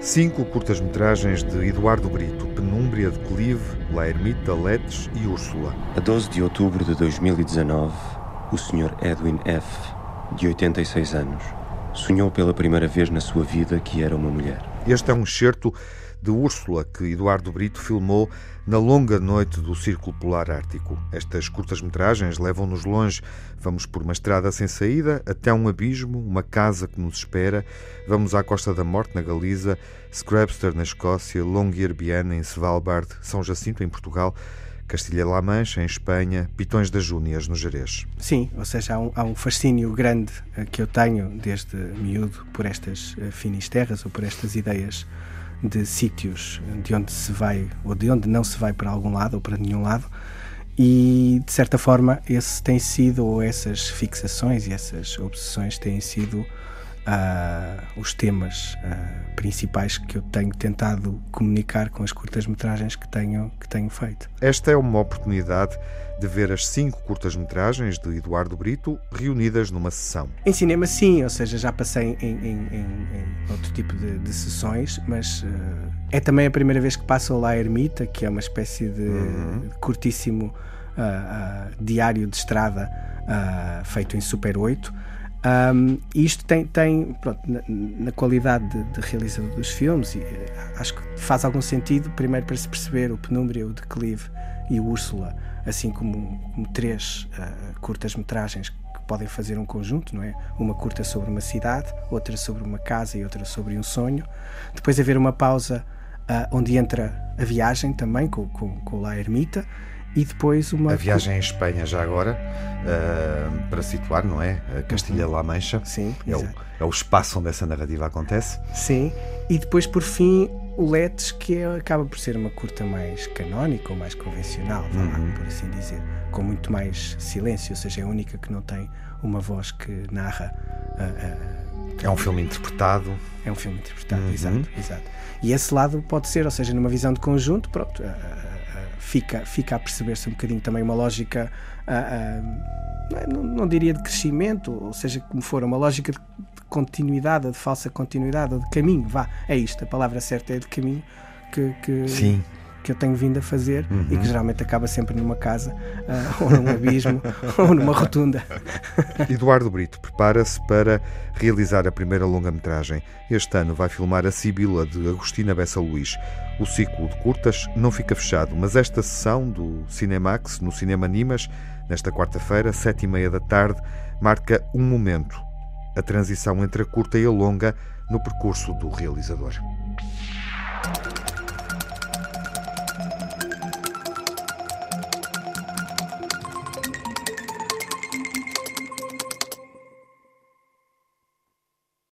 Cinco curtas-metragens de Eduardo Brito, Penúmbria de Clive, La Ermita, Letes e Úrsula. A 12 de outubro de 2019, o Sr. Edwin F., de 86 anos, sonhou pela primeira vez na sua vida que era uma mulher. Este é um excerto de Úrsula que Eduardo Brito filmou na longa noite do Círculo Polar Ártico. Estas curtas-metragens levam-nos longe. Vamos por uma estrada sem saída, até um abismo, uma casa que nos espera. Vamos à Costa da Morte, na Galiza, Scrabster, na Escócia, Longyearbyen, em Svalbard, São Jacinto, em Portugal. Castilha-La Mancha, em Espanha, Pitões das Júnias, no Jerez. Sim, ou seja, há um, há um fascínio grande uh, que eu tenho desde miúdo por estas uh, finisterras ou por estas ideias de sítios de onde se vai ou de onde não se vai para algum lado ou para nenhum lado. E de certa forma esse tem sido ou essas fixações e essas obsessões têm sido uh, os temas uh, principais que eu tenho tentado comunicar com as curtas-metragens que tenho, que tenho feito. Esta é uma oportunidade de ver as cinco curtas-metragens de Eduardo Brito reunidas numa sessão. Em cinema, sim, ou seja, já passei em, em, em, outro tipo de, de sessões, mas uh, é também a primeira vez que passo lá a Ermita, que é uma espécie de uhum. curtíssimo uh, uh, diário de estrada feito em Super 8. Um, isto tem, tem pronto, na, na, qualidade de, de, realizador dos filmes, e, acho que faz algum sentido, primeiro para se perceber o Penumbra, o Declive e o Úrsula assim como, como três uh, curtas-metragens que podem fazer um conjunto, não é? Uma curta sobre uma cidade, outra sobre uma casa e outra sobre um sonho. Depois haver uma pausa uh, onde entra a viagem também com, com, com La Ermita e depois uma. A viagem em Espanha, já agora, uh, para situar, não é? Castilha-La Mancha. Sim, é o, é o espaço onde essa narrativa acontece. Sim, e depois, por fim, o Letes, que é, acaba por ser uma curta mais canónica ou mais convencional, uhum. por assim dizer, com muito mais silêncio, ou seja, é a única que não tem uma voz que narra. Uh, uh, é um filme interpretado. É um filme interpretado, uhum. exato, exato. E esse lado pode ser, ou seja, numa visão de conjunto, pronto, uh, fica, fica a perceber-se um bocadinho também uma lógica. Não, não, diria de crescimento, ou seja, como for, uma lógica de continuidade, de falsa continuidade, de caminho, vá, é isto, a palavra certa é de caminho que, que, Sim. Que eu tenho vindo a fazer uhum. e que geralmente acaba sempre numa casa, uh, ou num abismo, ou numa rotunda. Eduardo Brito prepara-se para realizar a primeira longa-metragem. Este ano vai filmar A Sibila, de Agostina Bessa Luís. O ciclo de curtas não fica fechado, mas esta sessão do Cinemax, no Cinema Nimas, nesta quarta-feira, sete e meia da tarde, marca um momento a transição entre a curta e a longa no percurso do realizador.